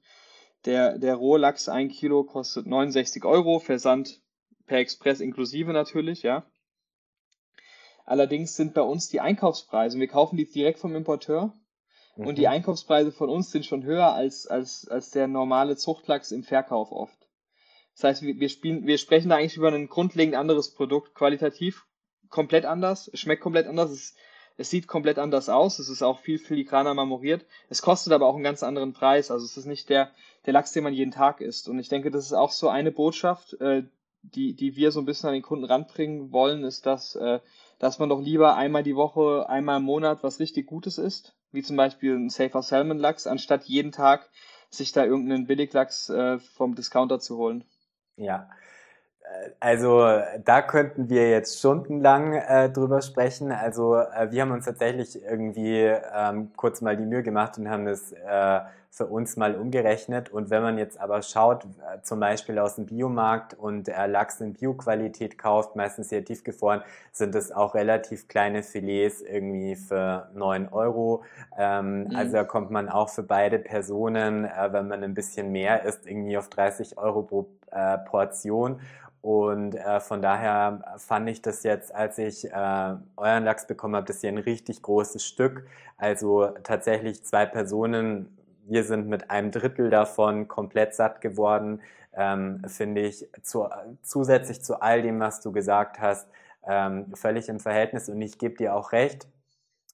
der, der Rohlachs ein Kilo kostet 69 Euro, Versand per Express inklusive natürlich, ja. Allerdings sind bei uns die Einkaufspreise, wir kaufen die direkt vom Importeur, Mhm. Und die. Einkaufspreise von uns sind schon höher als, als, als der normale Zuchtlachs im Verkauf oft. Das heißt, wir, wir, spielen, wir sprechen da eigentlich über ein grundlegend anderes Produkt, qualitativ komplett anders, schmeckt komplett anders, es, es sieht komplett anders aus, es ist auch viel filigraner marmoriert, es kostet aber auch einen ganz anderen Preis, also es ist nicht der, der Lachs, den man jeden Tag isst. Und ich denke, das ist auch so eine Botschaft, äh, die, die wir so ein bisschen an den Kunden ranbringen wollen, ist, dass, äh, dass man doch lieber einmal die Woche, einmal im Monat was richtig Gutes isst wie zum Beispiel ein Safer Salmon Lachs, anstatt jeden Tag sich da irgendeinen Billiglachs äh, vom Discounter zu holen. Ja, also da könnten wir jetzt stundenlang äh, drüber sprechen. Also äh, wir haben uns tatsächlich irgendwie ähm, kurz mal die Mühe gemacht und haben das äh, für uns mal umgerechnet. Und wenn man jetzt aber schaut, äh, zum Beispiel aus dem Biomarkt und äh, Lachs in Bioqualität kauft, meistens sehr tiefgefroren, sind es auch relativ kleine Filets irgendwie für neun Euro. Ähm, mhm. Also da kommt man auch für beide Personen, äh, wenn man ein bisschen mehr isst, irgendwie auf 30 Euro pro äh, Portion. Und äh, von daher fand ich das jetzt, als ich äh, euren Lachs bekommen habe, das hier ein richtig großes Stück. Also tatsächlich zwei Personen wir sind mit einem Drittel davon komplett satt geworden, ähm, finde ich zu, zusätzlich zu all dem, was du gesagt hast, ähm, völlig im Verhältnis. Und ich gebe dir auch recht,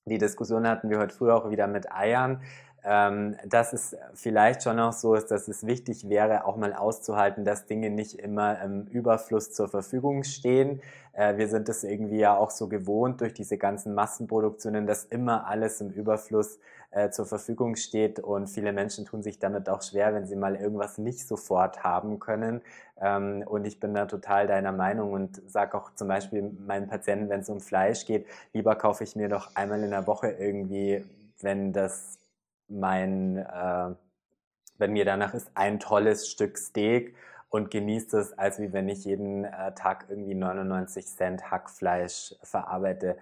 die Diskussion hatten wir heute früh auch wieder mit Eiern, ähm, dass es vielleicht schon auch so ist, dass es wichtig wäre, auch mal auszuhalten, dass Dinge nicht immer im Überfluss zur Verfügung stehen. Äh, wir sind es irgendwie ja auch so gewohnt durch diese ganzen Massenproduktionen, dass immer alles im Überfluss äh, zur Verfügung steht und viele Menschen tun sich damit auch schwer, wenn sie mal irgendwas nicht sofort haben können. Ähm, und ich bin da total deiner Meinung und sage auch zum Beispiel meinen Patienten, wenn es um Fleisch geht, lieber kaufe ich mir doch einmal in der Woche irgendwie, wenn das mein, äh, wenn mir danach ist, ein tolles Stück Steak und genießt es, als wie wenn ich jeden äh, Tag irgendwie 99 Cent Hackfleisch verarbeite.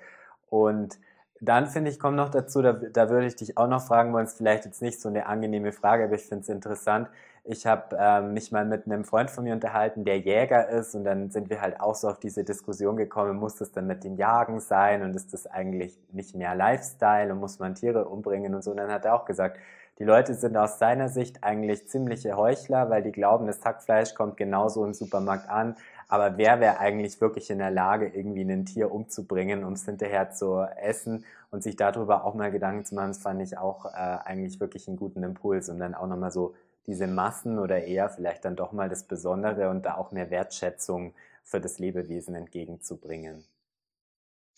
Und dann finde ich, kommt noch dazu, da, da würde ich dich auch noch fragen wollen, ist vielleicht jetzt nicht so eine angenehme Frage, aber ich finde es interessant. Ich habe ähm, mich mal mit einem Freund von mir unterhalten, der Jäger ist und dann sind wir halt auch so auf diese Diskussion gekommen, muss das dann mit dem Jagen sein und ist das eigentlich nicht mehr Lifestyle und muss man Tiere umbringen und so. Und dann hat er auch gesagt, die Leute sind aus seiner Sicht eigentlich ziemliche Heuchler, weil die glauben, das Hackfleisch kommt genauso im Supermarkt an, aber wer wäre eigentlich wirklich in der Lage, irgendwie ein Tier umzubringen, um es hinterher zu essen und sich darüber auch mal Gedanken zu machen, das fand ich auch äh, eigentlich wirklich einen guten Impuls und dann auch nochmal so diese Massen oder eher vielleicht dann doch mal das Besondere und da auch mehr Wertschätzung für das Lebewesen entgegenzubringen.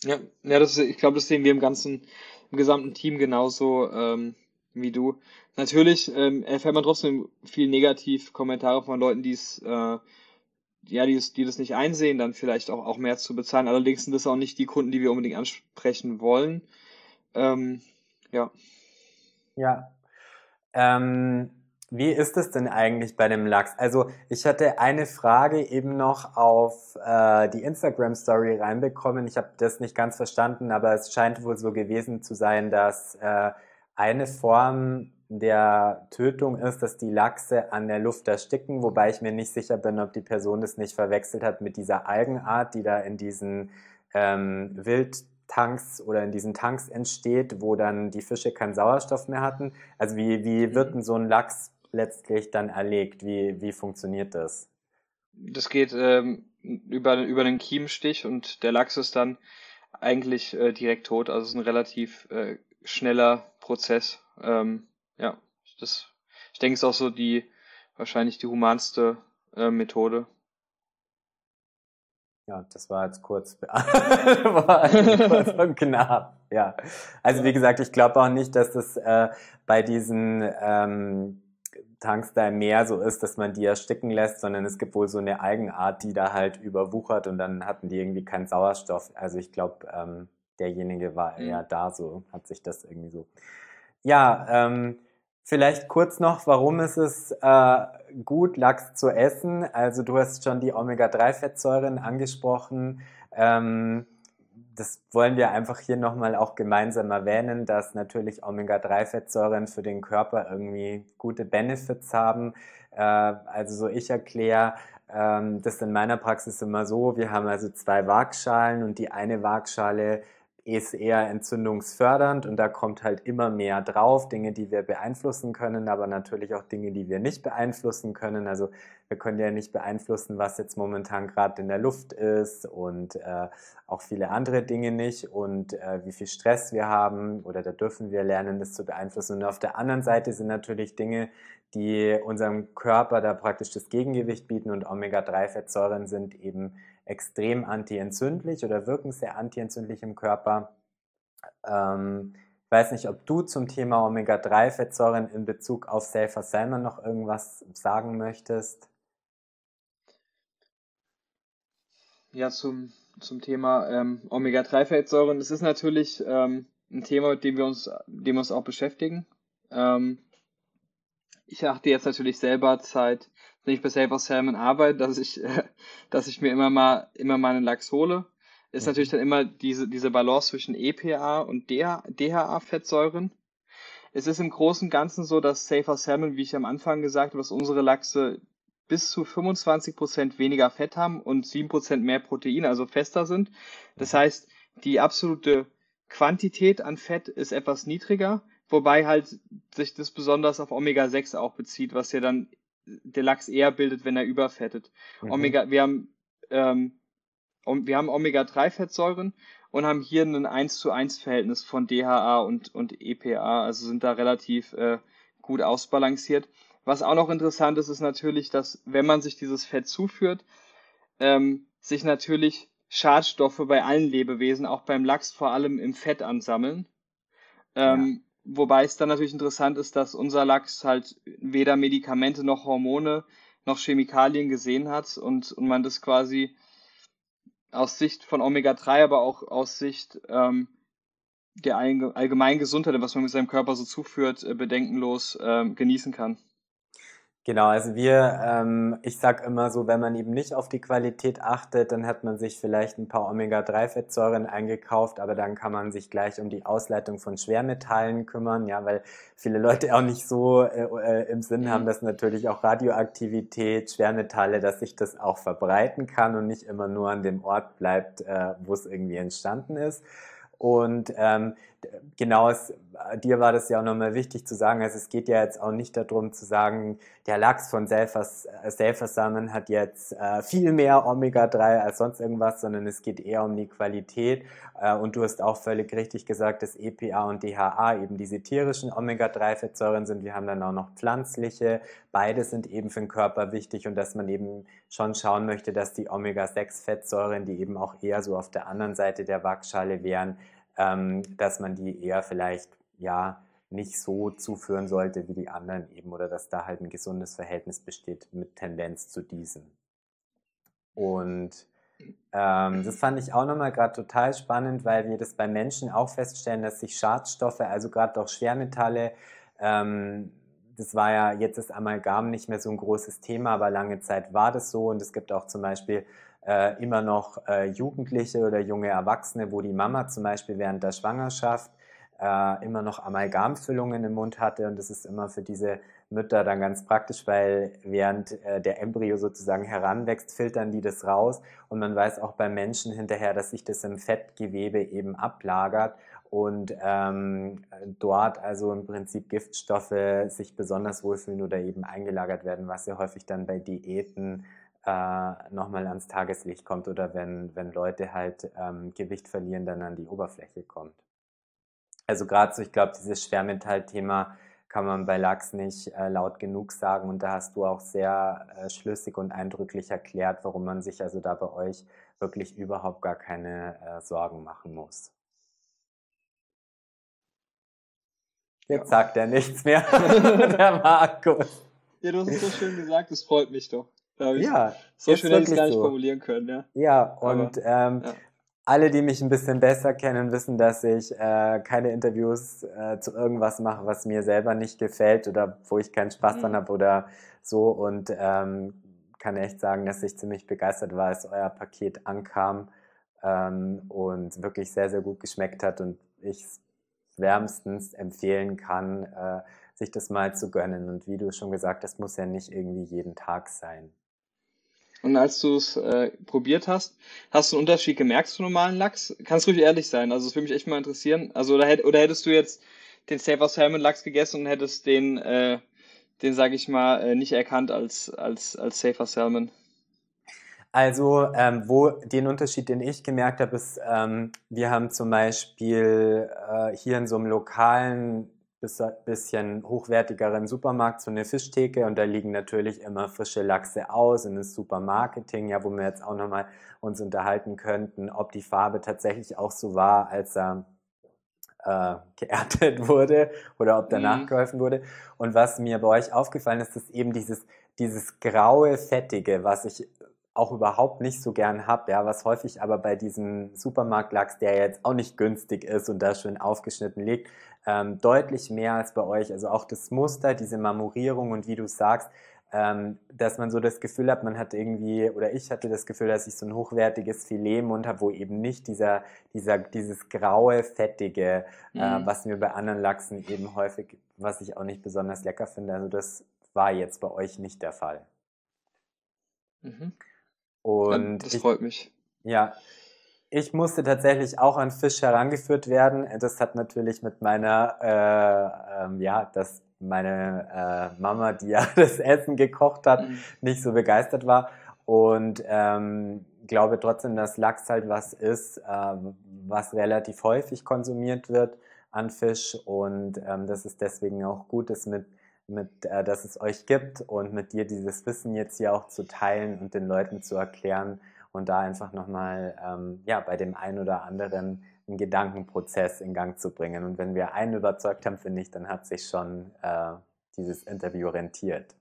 Ja, ja, das, ich glaube, das sehen wir im ganzen, im gesamten Team genauso ähm, wie du. Natürlich ähm, erfährt man trotzdem viel Negativ-Kommentare von Leuten, die es äh, ja, die, die das nicht einsehen, dann vielleicht auch, auch mehr zu bezahlen. Allerdings sind das auch nicht die Kunden, die wir unbedingt ansprechen wollen. Ähm, ja. Ja. Ähm, wie ist es denn eigentlich bei dem Lachs? Also ich hatte eine Frage eben noch auf äh, die Instagram Story reinbekommen. Ich habe das nicht ganz verstanden, aber es scheint wohl so gewesen zu sein, dass äh, eine Form der Tötung ist, dass die Lachse an der Luft ersticken, wobei ich mir nicht sicher bin, ob die Person das nicht verwechselt hat mit dieser Algenart, die da in diesen ähm, Wildtanks oder in diesen Tanks entsteht, wo dann die Fische keinen Sauerstoff mehr hatten. Also wie, wie wird denn so ein Lachs letztlich dann erlegt? Wie, wie funktioniert das? Das geht ähm, über, über einen Kiemstich und der Lachs ist dann eigentlich äh, direkt tot. Also es ist ein relativ äh, schneller Prozess. Ähm, ja, das, ich denke, es ist auch so die wahrscheinlich die humanste äh, Methode. Ja, das war jetzt kurz, war kurz und knapp. Ja, also wie gesagt, ich glaube auch nicht, dass das äh, bei diesen ähm, Tanks da im Meer so ist, dass man die ersticken lässt, sondern es gibt wohl so eine Eigenart, die da halt überwuchert und dann hatten die irgendwie keinen Sauerstoff. Also ich glaube, ähm, derjenige war mhm. eher da, so hat sich das irgendwie so. Ja, ähm, Vielleicht kurz noch, warum ist es äh, gut, Lachs zu essen? Also du hast schon die Omega-3-Fettsäuren angesprochen. Ähm, das wollen wir einfach hier nochmal auch gemeinsam erwähnen, dass natürlich Omega-3-Fettsäuren für den Körper irgendwie gute Benefits haben. Äh, also so ich erkläre ähm, das in meiner Praxis immer so, wir haben also zwei Waagschalen und die eine Waagschale ist eher entzündungsfördernd und da kommt halt immer mehr drauf, Dinge, die wir beeinflussen können, aber natürlich auch Dinge, die wir nicht beeinflussen können. Also wir können ja nicht beeinflussen, was jetzt momentan gerade in der Luft ist und äh, auch viele andere Dinge nicht und äh, wie viel Stress wir haben oder da dürfen wir lernen, das zu beeinflussen. Und auf der anderen Seite sind natürlich Dinge, die unserem Körper da praktisch das Gegengewicht bieten und Omega-3-Fettsäuren sind eben extrem antientzündlich oder wirken sehr antientzündlich im Körper. Ähm, ich weiß nicht, ob du zum Thema Omega-3-Fettsäuren in Bezug auf Safer Salmon noch irgendwas sagen möchtest. Ja, zum, zum Thema ähm, Omega-3-Fettsäuren. Das ist natürlich ähm, ein Thema, mit dem wir uns, dem wir uns auch beschäftigen. Ähm, ich achte jetzt natürlich selber Zeit wenn ich bei Safer Salmon arbeite, dass ich, äh, dass ich mir immer mal, immer mal einen Lachs hole, ist mhm. natürlich dann immer diese, diese Balance zwischen EPA und DHA-Fettsäuren. Es ist im Großen und Ganzen so, dass Safer Salmon, wie ich am Anfang gesagt habe, dass unsere Lachse bis zu 25% weniger Fett haben und 7% mehr Protein, also fester sind. Das mhm. heißt, die absolute Quantität an Fett ist etwas niedriger, wobei halt sich das besonders auf Omega-6 auch bezieht, was ja dann der Lachs eher bildet, wenn er überfettet. Mhm. Omega, wir haben, ähm, wir haben Omega-3-Fettsäuren und haben hier ein 1 zu 1 Verhältnis von DHA und, und EPA, also sind da relativ äh, gut ausbalanciert. Was auch noch interessant ist, ist natürlich, dass wenn man sich dieses Fett zuführt, ähm, sich natürlich Schadstoffe bei allen Lebewesen, auch beim Lachs vor allem im Fett ansammeln. Ähm, Wobei es dann natürlich interessant ist, dass unser Lachs halt weder Medikamente noch Hormone noch Chemikalien gesehen hat und, und man das quasi aus Sicht von Omega-3, aber auch aus Sicht ähm, der allgemeinen Gesundheit, was man mit seinem Körper so zuführt, äh, bedenkenlos ähm, genießen kann. Genau, also wir, ähm, ich sag immer so, wenn man eben nicht auf die Qualität achtet, dann hat man sich vielleicht ein paar Omega-3-Fettsäuren eingekauft, aber dann kann man sich gleich um die Ausleitung von Schwermetallen kümmern, ja, weil viele Leute auch nicht so äh, äh, im Sinn haben, mhm. dass natürlich auch Radioaktivität, Schwermetalle, dass sich das auch verbreiten kann und nicht immer nur an dem Ort bleibt, äh, wo es irgendwie entstanden ist. Und ähm, genau, es, dir war das ja auch nochmal wichtig zu sagen, also es geht ja jetzt auch nicht darum zu sagen, der Lachs von Selfersamen hat jetzt äh, viel mehr Omega-3 als sonst irgendwas, sondern es geht eher um die Qualität. Äh, und du hast auch völlig richtig gesagt, dass EPA und DHA eben diese tierischen Omega-3-Fettsäuren sind. Wir haben dann auch noch pflanzliche. Beide sind eben für den Körper wichtig und dass man eben schon schauen möchte, dass die Omega-6-Fettsäuren, die eben auch eher so auf der anderen Seite der Waagschale wären, ähm, dass man die eher vielleicht ja nicht so zuführen sollte wie die anderen eben oder dass da halt ein gesundes Verhältnis besteht mit Tendenz zu diesen. Und ähm, das fand ich auch nochmal gerade total spannend, weil wir das bei Menschen auch feststellen, dass sich Schadstoffe, also gerade auch Schwermetalle, ähm, das war ja jetzt das Amalgam nicht mehr so ein großes Thema, aber lange Zeit war das so und es gibt auch zum Beispiel äh, immer noch äh, Jugendliche oder junge Erwachsene, wo die Mama zum Beispiel während der Schwangerschaft äh, immer noch Amalgamfüllungen im Mund hatte. Und das ist immer für diese Mütter dann ganz praktisch, weil während äh, der Embryo sozusagen heranwächst, filtern die das raus. Und man weiß auch beim Menschen hinterher, dass sich das im Fettgewebe eben ablagert und ähm, dort also im Prinzip Giftstoffe sich besonders wohlfühlen oder eben eingelagert werden, was ja häufig dann bei Diäten äh, nochmal ans Tageslicht kommt oder wenn, wenn Leute halt ähm, Gewicht verlieren, dann an die Oberfläche kommt. Also gerade so, ich glaube, dieses Schwermetallthema kann man bei Lachs nicht äh, laut genug sagen und da hast du auch sehr äh, schlüssig und eindrücklich erklärt, warum man sich also da bei euch wirklich überhaupt gar keine äh, Sorgen machen muss. Jetzt ja. sagt er nichts mehr, der Markus. Ja, du hast es so schön gesagt, das freut mich doch. Ja, so schön hätte ich es gar nicht so. formulieren können, ja. Ja, und Aber, ähm, ja alle, die mich ein bisschen besser kennen, wissen, dass ich äh, keine Interviews äh, zu irgendwas mache, was mir selber nicht gefällt oder wo ich keinen Spaß mhm. dran habe oder so. Und ähm, kann echt sagen, dass ich ziemlich begeistert war, als euer Paket ankam ähm, und wirklich sehr, sehr gut geschmeckt hat und ich wärmstens empfehlen kann, äh, sich das mal zu gönnen. Und wie du schon gesagt hast, muss ja nicht irgendwie jeden Tag sein. Und als du es äh, probiert hast, hast du einen Unterschied gemerkt zu normalen Lachs? Kannst ruhig ehrlich sein, also das würde mich echt mal interessieren. Also oder, hätt, oder hättest du jetzt den Safer Salmon Lachs gegessen und hättest den, äh, den sage ich mal, äh, nicht erkannt als, als, als Safer Salmon? Also, ähm, wo den Unterschied, den ich gemerkt habe, ist, ähm, wir haben zum Beispiel äh, hier in so einem lokalen bisschen hochwertigeren Supermarkt so eine Fischtheke und da liegen natürlich immer frische Lachse aus und das Supermarketing, ja, wo wir jetzt auch nochmal uns unterhalten könnten, ob die Farbe tatsächlich auch so war, als er äh, geerntet wurde oder ob danach mhm. geholfen wurde. Und was mir bei euch aufgefallen ist, ist eben dieses, dieses graue, fettige, was ich auch überhaupt nicht so gern habe, ja, was häufig aber bei diesem Supermarktlachs, der jetzt auch nicht günstig ist und da schön aufgeschnitten liegt, ähm, deutlich mehr als bei euch. Also auch das Muster, diese Marmorierung und wie du sagst, ähm, dass man so das Gefühl hat, man hat irgendwie, oder ich hatte das Gefühl, dass ich so ein hochwertiges Filet im Mund habe, wo eben nicht dieser, dieser, dieses graue, fettige, äh, mhm. äh, was mir bei anderen Lachsen eben häufig, was ich auch nicht besonders lecker finde. Also das war jetzt bei euch nicht der Fall. Mhm. Und das ich, freut mich. Ja, ich musste tatsächlich auch an Fisch herangeführt werden. Das hat natürlich mit meiner, äh, ähm, ja, dass meine äh, Mama, die ja das Essen gekocht hat, mhm. nicht so begeistert war. Und ähm, glaube trotzdem, dass Lachs halt was ist, äh, was relativ häufig konsumiert wird an Fisch. Und ähm, dass es deswegen auch gut ist, mit, mit, äh, dass es euch gibt und mit dir dieses Wissen jetzt hier auch zu teilen und den Leuten zu erklären, und da einfach nochmal ähm, ja, bei dem einen oder anderen einen Gedankenprozess in Gang zu bringen. Und wenn wir einen überzeugt haben, finde ich, dann hat sich schon äh, dieses Interview rentiert.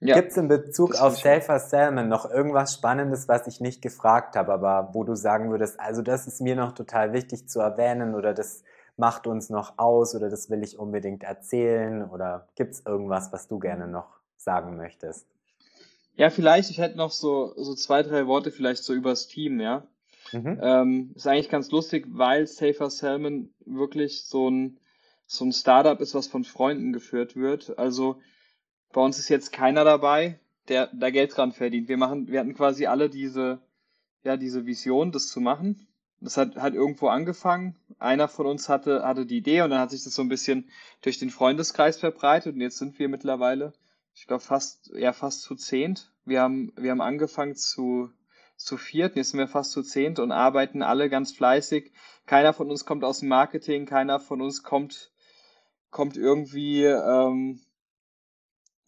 Ja, Gibt es in Bezug auf Safer Salmon noch irgendwas Spannendes, was ich nicht gefragt habe, aber wo du sagen würdest, also das ist mir noch total wichtig zu erwähnen oder das macht uns noch aus oder das will ich unbedingt erzählen oder gibt es irgendwas, was du gerne noch sagen möchtest? Ja, vielleicht, ich hätte noch so, so zwei, drei Worte vielleicht so übers Team, ja. Mhm. Ähm, ist eigentlich ganz lustig, weil Safer Salmon wirklich so ein, so ein Startup ist, was von Freunden geführt wird. Also bei uns ist jetzt keiner dabei, der da Geld dran verdient. Wir machen, wir hatten quasi alle diese, ja, diese Vision, das zu machen. Das hat, hat irgendwo angefangen. Einer von uns hatte, hatte die Idee und dann hat sich das so ein bisschen durch den Freundeskreis verbreitet und jetzt sind wir mittlerweile ich glaube fast, ja fast zu zehnt. Wir haben, wir haben angefangen zu, zu viert, jetzt sind wir fast zu zehnt und arbeiten alle ganz fleißig. Keiner von uns kommt aus dem Marketing, keiner von uns kommt, kommt irgendwie, ähm,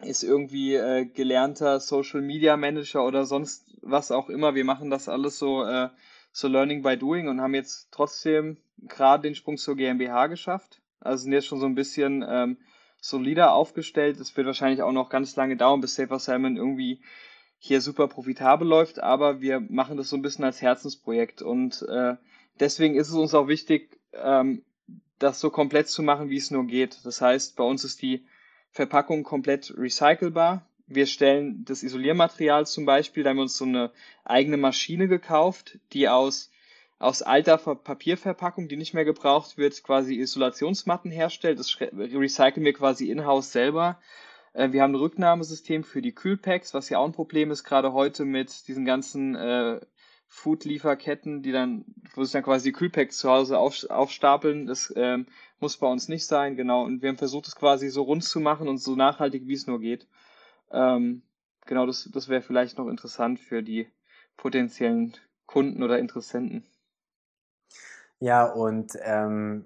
ist irgendwie äh, gelernter Social Media Manager oder sonst was auch immer. Wir machen das alles so, äh, so Learning by Doing und haben jetzt trotzdem gerade den Sprung zur GmbH geschafft. Also sind jetzt schon so ein bisschen ähm, solider aufgestellt. Es wird wahrscheinlich auch noch ganz lange dauern, bis Safer Salmon irgendwie hier super profitabel läuft, aber wir machen das so ein bisschen als Herzensprojekt und äh, deswegen ist es uns auch wichtig, ähm, das so komplett zu machen, wie es nur geht. Das heißt, bei uns ist die Verpackung komplett recycelbar. Wir stellen das Isoliermaterial zum Beispiel, da haben wir uns so eine eigene Maschine gekauft, die aus aus alter Papierverpackung, die nicht mehr gebraucht wird, quasi Isolationsmatten herstellt. Das recyceln wir quasi in-house selber. Äh, wir haben ein Rücknahmesystem für die Kühlpacks, was ja auch ein Problem ist, gerade heute mit diesen ganzen äh, Food-Lieferketten, die dann, wo sich dann quasi die Kühlpacks zu Hause auf, aufstapeln. Das ähm, muss bei uns nicht sein, genau. Und wir haben versucht, es quasi so rund zu machen und so nachhaltig, wie es nur geht. Ähm, genau, das, das wäre vielleicht noch interessant für die potenziellen Kunden oder Interessenten. Ja, und ähm,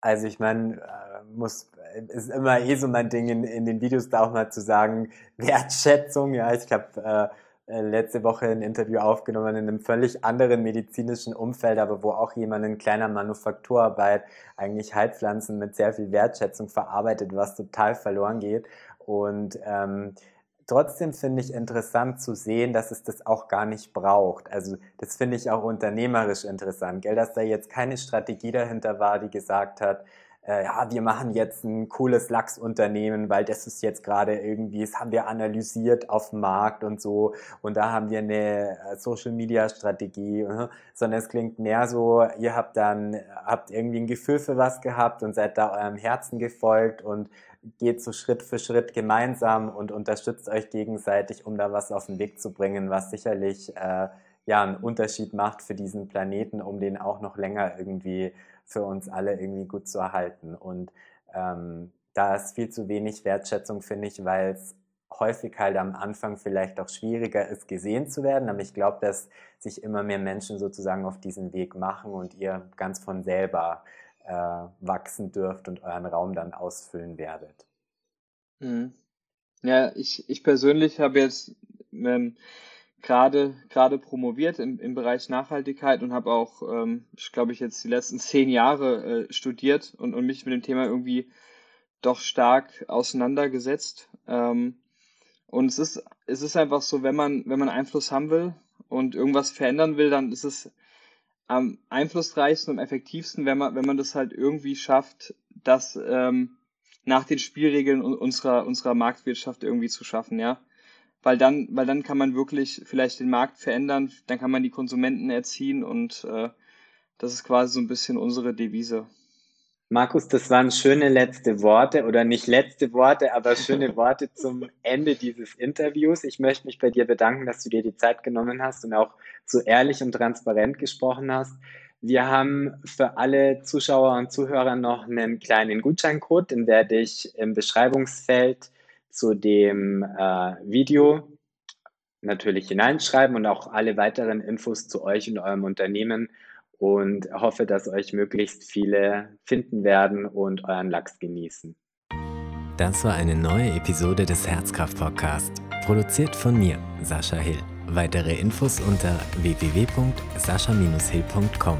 also ich meine, äh, muss ist immer eh so mein Ding in, in den Videos da auch mal zu sagen, Wertschätzung, ja, ich habe äh, äh, letzte Woche ein Interview aufgenommen in einem völlig anderen medizinischen Umfeld, aber wo auch jemand in kleiner Manufakturarbeit eigentlich Heilpflanzen mit sehr viel Wertschätzung verarbeitet, was total verloren geht. Und ähm, Trotzdem finde ich interessant zu sehen, dass es das auch gar nicht braucht. Also das finde ich auch unternehmerisch interessant, gell? dass da jetzt keine Strategie dahinter war, die gesagt hat, äh, ja, wir machen jetzt ein cooles Lachsunternehmen, weil das ist jetzt gerade irgendwie, das haben wir analysiert auf dem Markt und so und da haben wir eine äh, Social Media Strategie, uh, sondern es klingt mehr so, ihr habt dann, habt irgendwie ein Gefühl für was gehabt und seid da eurem Herzen gefolgt und geht so Schritt für Schritt gemeinsam und unterstützt euch gegenseitig, um da was auf den Weg zu bringen, was sicherlich äh, ja einen Unterschied macht für diesen Planeten, um den auch noch länger irgendwie für uns alle irgendwie gut zu erhalten. Und ähm, da ist viel zu wenig Wertschätzung, finde ich, weil es häufig halt am Anfang vielleicht auch schwieriger ist, gesehen zu werden. Aber ich glaube, dass sich immer mehr Menschen sozusagen auf diesen Weg machen und ihr ganz von selber äh, wachsen dürft und euren Raum dann ausfüllen werdet. Mhm. Ja, ich, ich persönlich habe jetzt ähm, gerade gerade promoviert im, im Bereich Nachhaltigkeit und habe auch, ähm, ich glaube ich, jetzt die letzten zehn Jahre äh, studiert und, und mich mit dem Thema irgendwie doch stark auseinandergesetzt. Ähm, und es ist, es ist einfach so, wenn man, wenn man Einfluss haben will und irgendwas verändern will, dann ist es am einflussreichsten und effektivsten, wenn man, wenn man das halt irgendwie schafft, das ähm, nach den Spielregeln unserer, unserer Marktwirtschaft irgendwie zu schaffen, ja. Weil dann, weil dann kann man wirklich vielleicht den Markt verändern, dann kann man die Konsumenten erziehen und äh, das ist quasi so ein bisschen unsere Devise. Markus, das waren schöne letzte Worte oder nicht letzte Worte, aber schöne Worte zum Ende dieses Interviews. Ich möchte mich bei dir bedanken, dass du dir die Zeit genommen hast und auch so ehrlich und transparent gesprochen hast. Wir haben für alle Zuschauer und Zuhörer noch einen kleinen Gutscheincode, den werde ich im Beschreibungsfeld zu dem äh, Video natürlich hineinschreiben und auch alle weiteren Infos zu euch und eurem Unternehmen und hoffe, dass euch möglichst viele finden werden und euren Lachs genießen. Das war eine neue Episode des Herzkraft Podcast, produziert von mir, Sascha Hill. Weitere Infos unter www.sascha-hill.com.